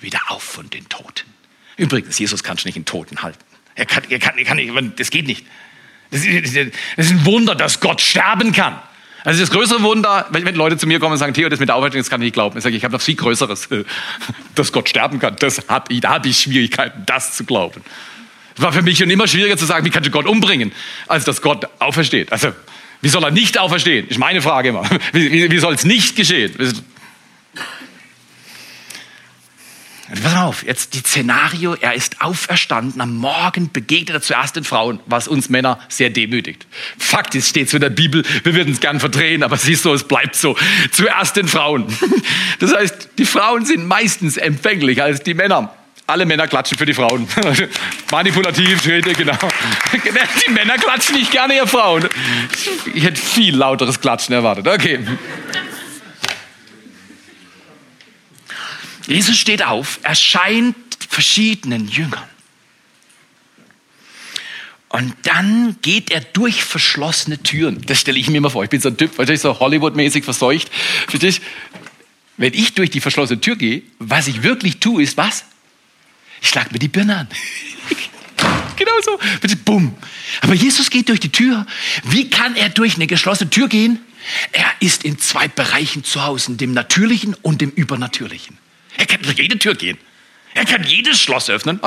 wieder auf von den Toten. Übrigens, Jesus kannst du nicht in Toten halten. Er kann, er kann, er kann nicht, das geht nicht. Das ist, das ist ein Wunder, dass Gott sterben kann. Also das größere Wunder, wenn, wenn Leute zu mir kommen und sagen, Theo, das mit der Auferstehung, das kann ich nicht glauben. Ich sage, ich habe noch viel Größeres, [LAUGHS] dass Gott sterben kann. Das hab ich, da habe ich Schwierigkeiten, das zu glauben. War für mich schon immer schwieriger zu sagen, wie kannst du Gott umbringen, als dass Gott aufersteht. Also, wie soll er nicht auferstehen? Ist meine Frage immer. [LAUGHS] Wie, wie, wie soll es nicht geschehen? Pass auf, jetzt die Szenario, er ist auferstanden, am Morgen begegnet er zuerst den Frauen, was uns Männer sehr demütigt. Fakt ist, steht so in der Bibel, wir würden es gern verdrehen, aber siehst du, es bleibt so. Zuerst den Frauen. [LAUGHS] Das heißt, die Frauen sind meistens empfänglicher als die Männer. Alle Männer klatschen für die Frauen. [LAUGHS] Manipulativ, genau. [LAUGHS] Die Männer klatschen nicht gerne, ihr Frauen. Ich hätte viel lauteres Klatschen erwartet. Okay. Jesus steht auf, erscheint verschiedenen Jüngern. Und dann geht er durch verschlossene Türen. Das stelle ich mir immer vor. Ich bin so ein Typ, wahrscheinlich so Hollywood-mäßig verseucht. Wenn ich durch die verschlossene Tür gehe, was ich wirklich tue, ist was? Ich schlag mir die Birne an. [LAUGHS] genau so. Bumm. Aber Jesus geht durch die Tür. Wie kann er durch eine geschlossene Tür gehen? Er ist in zwei Bereichen zu Hause, dem Natürlichen und dem Übernatürlichen. Er kann durch jede Tür gehen. Er kann jedes Schloss öffnen.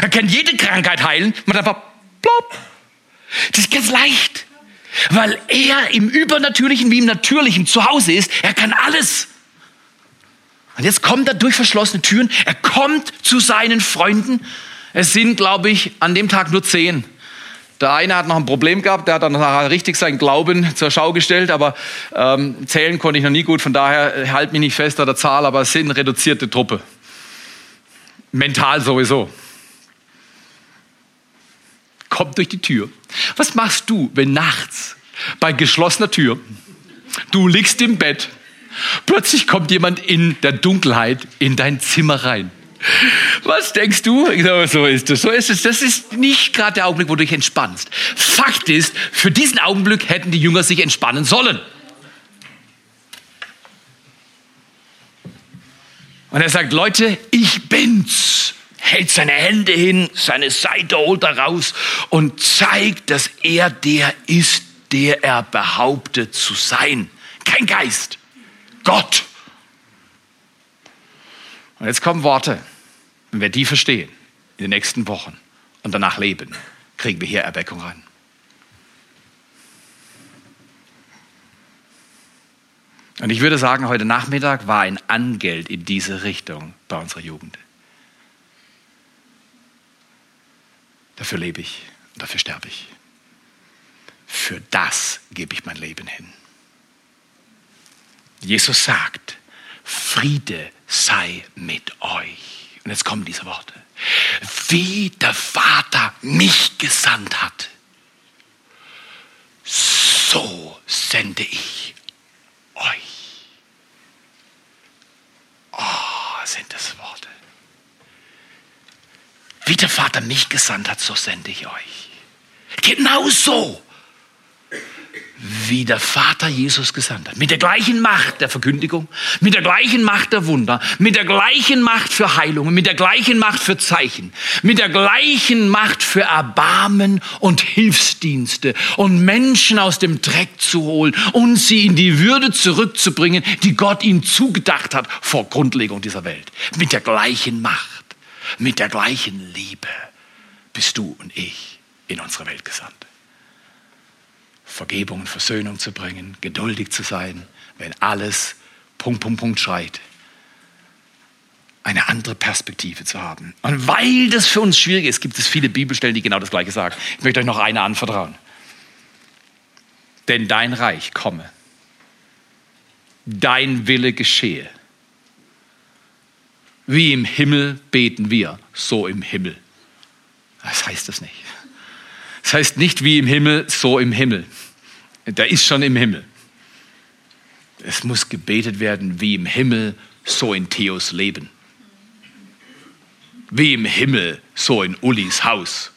Er kann jede Krankheit heilen. Das ist ganz leicht. Weil er im Übernatürlichen wie im Natürlichen zu Hause ist. Er kann alles. Und jetzt kommt er durch verschlossene Türen. Er kommt zu seinen Freunden. Es sind, glaube ich, an dem Tag nur zehn. Der eine hat noch ein Problem gehabt, der hat dann nachher richtig seinen Glauben zur Schau gestellt, aber ähm, zählen konnte ich noch nie gut, von daher halt mich nicht fest an der Zahl, aber es sind reduzierte Truppe. Mental sowieso. Kommt durch die Tür. Was machst du, wenn nachts bei geschlossener Tür du liegst im Bett, plötzlich kommt jemand in der Dunkelheit in dein Zimmer rein? Was denkst du? So ist es. So ist es. Das ist nicht gerade der Augenblick, wo du dich entspannst. Fakt ist, für diesen Augenblick hätten die Jünger sich entspannen sollen. Und er sagt, Leute, ich bin's. Hält seine Hände hin, seine Seite holt er raus und zeigt, dass er der ist, der er behauptet zu sein. Kein Geist. Gott. Und jetzt kommen Worte. Wenn wir die verstehen in den nächsten Wochen und danach leben, kriegen wir hier Erweckung rein. Und ich würde sagen, heute Nachmittag war ein Angeld in diese Richtung bei unserer Jugend. Dafür lebe ich dafür sterbe ich. Für das gebe ich mein Leben hin. Jesus sagt, Friede sei mit euch. Und jetzt kommen diese Worte. Wie der Vater mich gesandt hat, so sende ich euch. Oh, sind das Worte. Wie der Vater mich gesandt hat, so sende ich euch. Genau so. Wie der Vater Jesus gesandt hat. Mit der gleichen Macht der Verkündigung, mit der gleichen Macht der Wunder, mit der gleichen Macht für Heilungen, mit der gleichen Macht für Zeichen, mit der gleichen Macht für Erbarmen und Hilfsdienste und Menschen aus dem Dreck zu holen und sie in die Würde zurückzubringen, die Gott ihnen zugedacht hat vor Grundlegung dieser Welt. Mit der gleichen Macht, mit der gleichen Liebe bist du und ich in unsere Welt gesandt. Vergebung und Versöhnung zu bringen, geduldig zu sein, wenn alles Punkt, Punkt, Punkt schreit. Eine andere Perspektive zu haben. Und weil das für uns schwierig ist, gibt es viele Bibelstellen, die genau das Gleiche sagen. Ich möchte euch noch eine anvertrauen. Denn dein Reich komme, dein Wille geschehe. Wie im Himmel beten wir, so im Himmel. Das heißt das nicht. Das heißt nicht wie im Himmel, so im Himmel. Der ist schon im Himmel. Es muss gebetet werden wie im Himmel, so in Theos Leben. Wie im Himmel, so in Ulis Haus.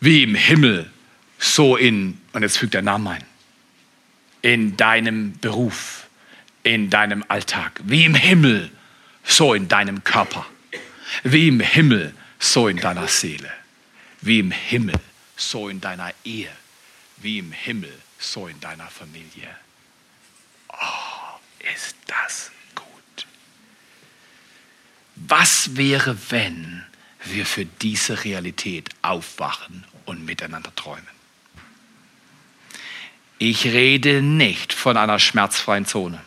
Wie im Himmel, so in, und jetzt fügt der Name ein, in deinem Beruf, in deinem Alltag. Wie im Himmel, so in deinem Körper. Wie im Himmel, so in deiner Seele. Wie im Himmel, so in deiner Ehe. Wie im Himmel, so in deiner Familie. Oh, ist das gut. Was wäre, wenn wir für diese Realität aufwachen und miteinander träumen? Ich rede nicht von einer schmerzfreien Zone.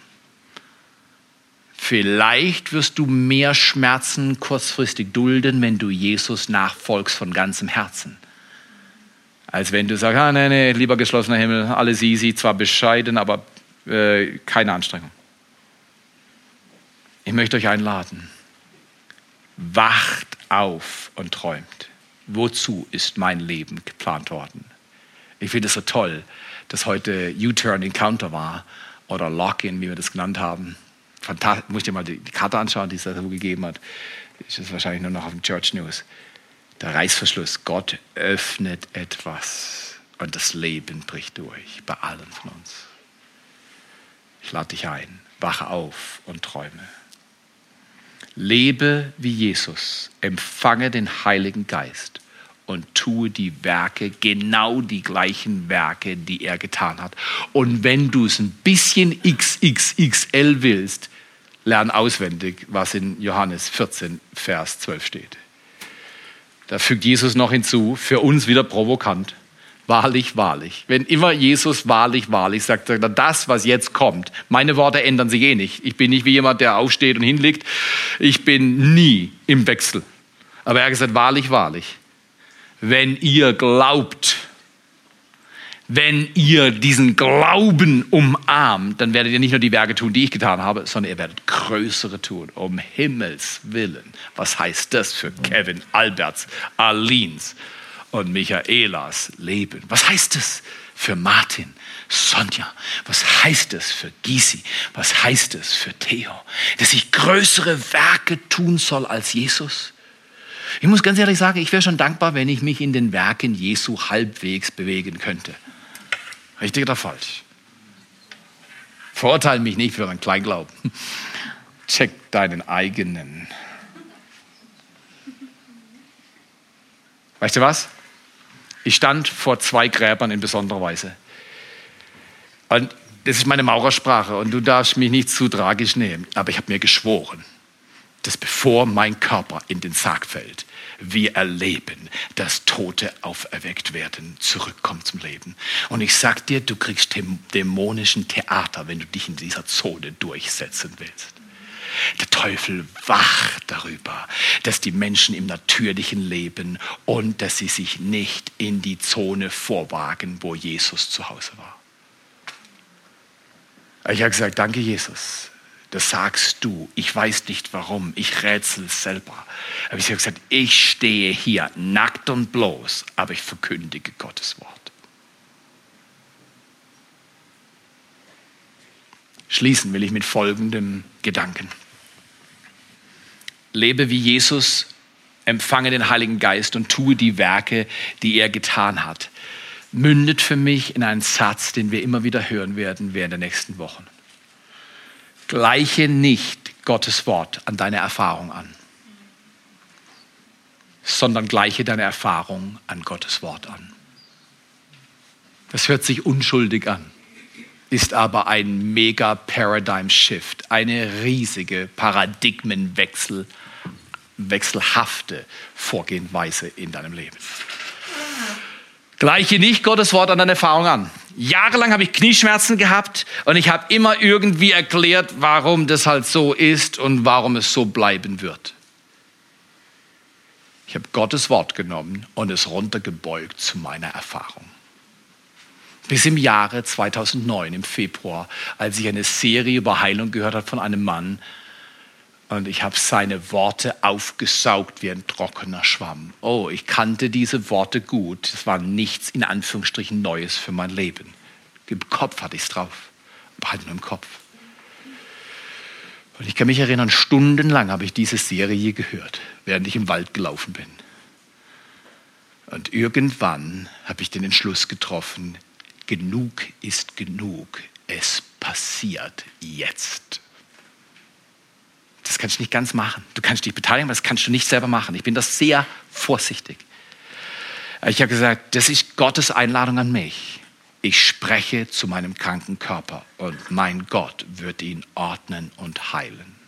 Vielleicht wirst du mehr Schmerzen kurzfristig dulden, wenn du Jesus nachfolgst von ganzem Herzen als wenn du sagst, ah, nee, nee, lieber geschlossener Himmel, alles easy, zwar bescheiden, aber äh, keine Anstrengung. Ich möchte euch einladen, wacht auf und träumt. Wozu ist mein Leben geplant worden? Ich finde es so toll, dass heute U-Turn Encounter war oder Lock-in, wie wir das genannt haben. Fantastisch, muss ich dir mal die, Karte anschauen, die es da so gegeben hat. Ist das wahrscheinlich nur noch auf dem Church News der Reißverschluss. Gott öffnet etwas und das Leben bricht durch bei allen von uns. Ich lade dich ein, wache auf und träume. Lebe wie Jesus, empfange den Heiligen Geist und tue die Werke, genau die gleichen Werke, die er getan hat. Und wenn du es ein bisschen XXXL willst, lern auswendig, was in Johannes 14, Vers 12 steht. Da fügt Jesus noch hinzu, für uns wieder provokant. Wahrlich, wahrlich. Wenn immer Jesus wahrlich, wahrlich sagt, er, das, was jetzt kommt, meine Worte ändern sich eh nicht. Ich bin nicht wie jemand, der aufsteht und hinlegt. Ich bin nie im Wechsel. Aber er hat gesagt, wahrlich, wahrlich. Wenn ihr glaubt, wenn ihr diesen Glauben umarmt, dann werdet ihr nicht nur die Werke tun, die ich getan habe, sondern ihr werdet größere tun, um Himmels Willen. Was heißt das für Kevin, Alberts, Alins und Michaelas Leben? Was heißt das für Martin, Sonja? Was heißt das für Gysi? Was heißt das für Theo? Dass ich größere Werke tun soll als Jesus? Ich muss ganz ehrlich sagen, ich wäre schon dankbar, wenn ich mich in den Werken Jesu halbwegs bewegen könnte. Richtig oder falsch? Verurteile mich nicht für meinen Kleinglauben. [LAUGHS] Check deinen eigenen. Weißt du was? Ich stand vor zwei Gräbern in besonderer Weise. Und das ist meine Maurersprache und du darfst mich nicht zu tragisch nehmen. Aber ich habe mir geschworen, dass bevor mein Körper in den Sarg fällt, wir erleben, dass Tote auferweckt werden, zurückkommen zum Leben. Und ich sag dir, du kriegst dämonischen Theater, wenn du dich in dieser Zone durchsetzen willst. Der Teufel wacht darüber, dass die Menschen im natürlichen leben und dass sie sich nicht in die Zone vorwagen, wo Jesus zu Hause war. Ich habe gesagt, danke Jesus, das sagst du. Ich weiß nicht warum. Ich rätsel selber. Aber ich habe gesagt, ich stehe hier nackt und bloß, aber ich verkündige Gottes Wort. Schließen will ich mit folgendem Gedanken. Lebe wie Jesus, empfange den Heiligen Geist und tue die Werke, die er getan hat. mündet für mich in einen Satz, den wir immer wieder hören werden während der nächsten Wochen. Gleiche nicht Gottes Wort an deine Erfahrung an, sondern gleiche deine Erfahrung an Gottes Wort an. Das hört sich unschuldig an, ist aber ein mega Paradigm Shift, eine riesige Paradigmenwechsel, wechselhafte Vorgehensweise in deinem Leben. Gleiche nicht Gottes Wort an deine Erfahrung an. Jahrelang habe ich Knieschmerzen gehabt und ich habe immer irgendwie erklärt, warum das halt so ist und warum es so bleiben wird. Ich habe Gottes Wort genommen und es runtergebeugt zu meiner Erfahrung. Bis im Jahre 2009, im Februar, als ich eine Serie über Heilung gehört habe von einem Mann, und ich habe seine Worte aufgesaugt wie ein trockener Schwamm. Oh, ich kannte diese Worte gut. Es war nichts in Anführungsstrichen Neues für mein Leben. Im Kopf hatte ich es drauf, aber halt nur im Kopf. Und ich kann mich erinnern, stundenlang habe ich diese Serie gehört, während ich im Wald gelaufen bin. Und irgendwann habe ich den Entschluss getroffen, genug ist genug. Es passiert jetzt. Das kannst du nicht ganz machen. Du kannst dich beteiligen, aber das kannst du nicht selber machen. Ich bin da sehr vorsichtig. Ich habe gesagt, das ist Gottes Einladung an mich. Ich spreche zu meinem kranken Körper und mein Gott wird ihn ordnen und heilen.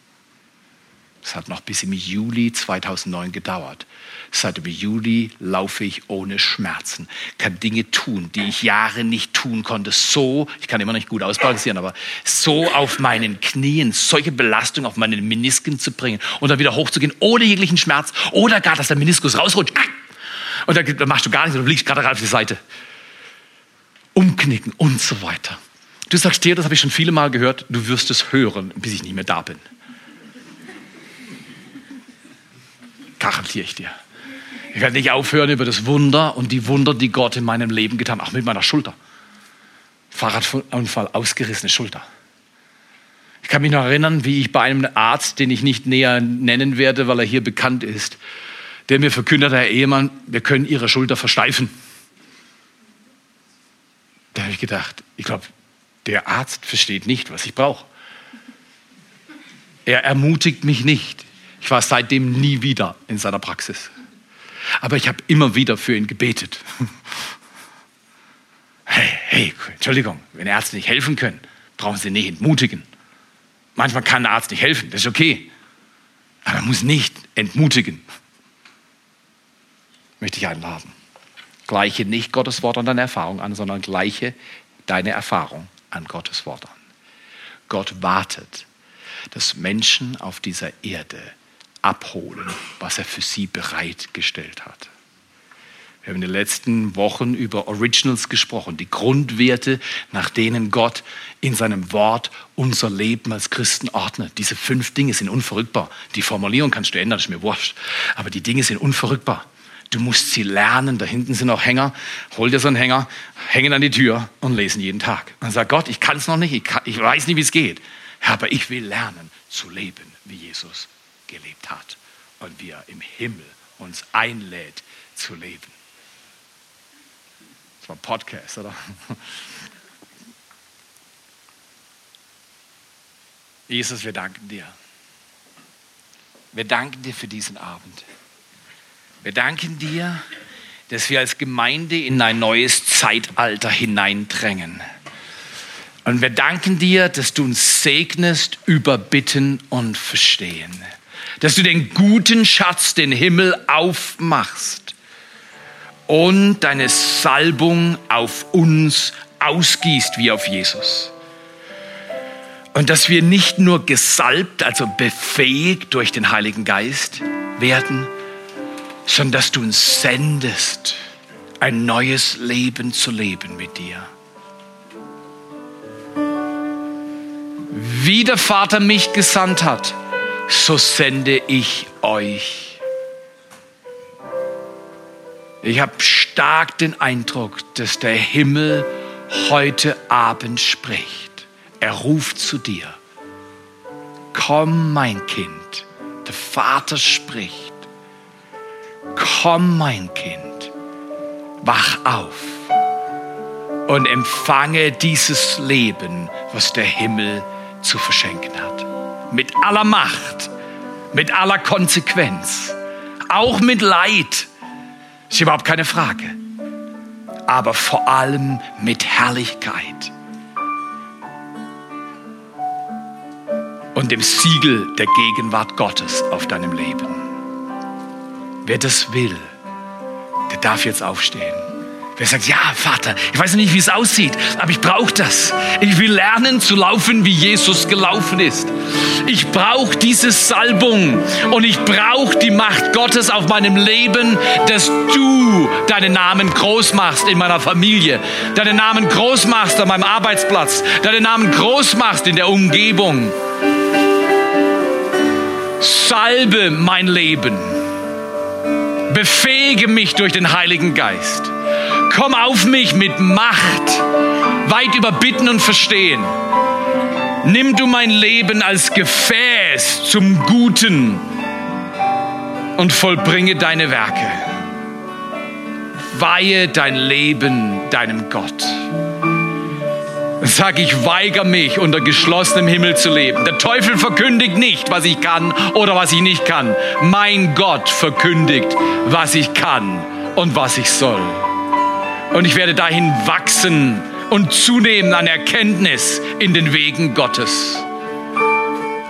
Es hat noch bis im Juli 2009 gedauert. Seit dem Juli laufe ich ohne Schmerzen, kann Dinge tun, die ich Jahre nicht tun konnte. So, ich kann immer nicht gut ausbalancieren, aber so auf meinen Knien, solche Belastung auf meinen Menisken zu bringen und dann wieder hochzugehen ohne jeglichen Schmerz oder gar, dass der Meniskus rausrutscht. Und dann machst du gar nichts, du liegst gerade auf die Seite. Umknicken und so weiter. Du sagst dir, das habe ich schon viele Mal gehört, du wirst es hören, bis ich nicht mehr da bin. Garantiere ich dir. Ich werde nicht aufhören über das Wunder und die Wunder, die Gott in meinem Leben getan hat, auch mit meiner Schulter. Fahrradunfall, ausgerissene Schulter. Ich kann mich noch erinnern, wie ich bei einem Arzt, den ich nicht näher nennen werde, weil er hier bekannt ist, der mir verkündete, Herr Ehemann, wir können Ihre Schulter versteifen. Da habe ich gedacht, ich glaube, der Arzt versteht nicht, was ich brauche. Er ermutigt mich nicht. Ich war seitdem nie wieder in seiner Praxis. Aber ich habe immer wieder für ihn gebetet. Hey, hey, Entschuldigung, wenn Ärzte nicht helfen können, brauchen sie nicht entmutigen. Manchmal kann der Arzt nicht helfen, das ist okay. Aber er muss nicht entmutigen. Möchte ich einladen. Gleiche nicht Gottes Wort an deine Erfahrung an, sondern gleiche deine Erfahrung an Gottes Wort an. Gott wartet, dass Menschen auf dieser Erde abholen, was er für sie bereitgestellt hat. Wir haben in den letzten Wochen über Originals gesprochen, die Grundwerte, nach denen Gott in seinem Wort unser Leben als Christen ordnet. Diese fünf Dinge sind unverrückbar. Die Formulierung kannst du ändern, ist mir wurscht. Aber die Dinge sind unverrückbar. Du musst sie lernen. Da hinten sind auch Hänger. Hol dir so einen Hänger, hängen an die Tür und lesen jeden Tag. Und sag Gott, ich kann es noch nicht, ich, kann, ich weiß nicht, wie es geht. Aber ich will lernen zu leben, wie Jesus gelebt hat und wie er im Himmel uns einlädt zu leben. Das war ein Podcast, oder? [LAUGHS] Jesus, wir danken dir. Wir danken dir für diesen Abend. Wir danken dir, dass wir als Gemeinde in ein neues Zeitalter hineindrängen. Und wir danken dir, dass du uns segnest über Bitten und Verstehen dass du den guten Schatz, den Himmel aufmachst und deine Salbung auf uns ausgießt wie auf Jesus. Und dass wir nicht nur gesalbt, also befähigt durch den Heiligen Geist werden, sondern dass du uns sendest, ein neues Leben zu leben mit dir. Wie der Vater mich gesandt hat, so sende ich euch. Ich habe stark den Eindruck, dass der Himmel heute Abend spricht. Er ruft zu dir. Komm, mein Kind. Der Vater spricht. Komm, mein Kind. Wach auf. und empfange dieses Leben, was der Himmel zu verschenken hat. Mit aller Macht, mit aller Konsequenz, auch mit Leid. Ist überhaupt keine Frage. Aber vor allem mit Herrlichkeit. Und dem Siegel der Gegenwart Gottes auf deinem Leben. Wer das will, der darf jetzt aufstehen. Wer sagt, ja, Vater, ich weiß nicht, wie es aussieht, aber ich brauche das. Ich will lernen zu laufen, wie Jesus gelaufen ist. Ich brauche diese Salbung und ich brauche die Macht Gottes auf meinem Leben, dass du deinen Namen groß machst in meiner Familie, deinen Namen groß machst an meinem Arbeitsplatz, deinen Namen groß machst in der Umgebung. Salbe mein Leben. Befähige mich durch den Heiligen Geist. Komm auf mich mit Macht, weit über Bitten und Verstehen. Nimm du mein Leben als Gefäß zum Guten und vollbringe deine Werke. Weihe dein Leben deinem Gott. Sag ich, weigere mich, unter geschlossenem Himmel zu leben. Der Teufel verkündigt nicht, was ich kann oder was ich nicht kann. Mein Gott verkündigt, was ich kann und was ich soll. Und ich werde dahin wachsen und zunehmen an Erkenntnis in den Wegen Gottes.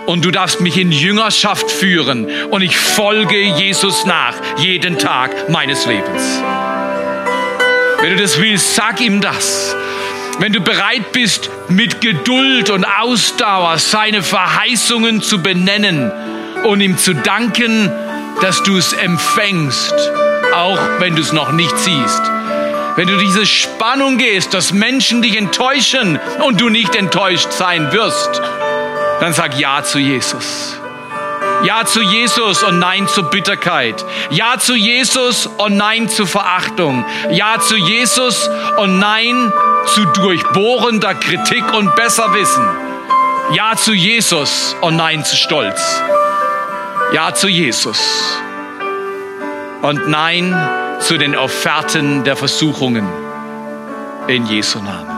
Und du darfst mich in Jüngerschaft führen und ich folge Jesus nach jeden Tag meines Lebens. Wenn du das willst, sag ihm das. Wenn du bereit bist, mit Geduld und Ausdauer seine Verheißungen zu benennen und ihm zu danken, dass du es empfängst, auch wenn du es noch nicht siehst wenn du diese Spannung gehst, dass Menschen dich enttäuschen und du nicht enttäuscht sein wirst, dann sag Ja zu Jesus. Ja zu Jesus und Nein zur Bitterkeit. Ja zu Jesus und Nein zu Verachtung. Ja zu Jesus und Nein zu durchbohrender Kritik und Besserwissen. Ja zu Jesus und Nein zu Stolz. Ja zu Jesus und Nein zu den Offerten der Versuchungen in Jesu Namen.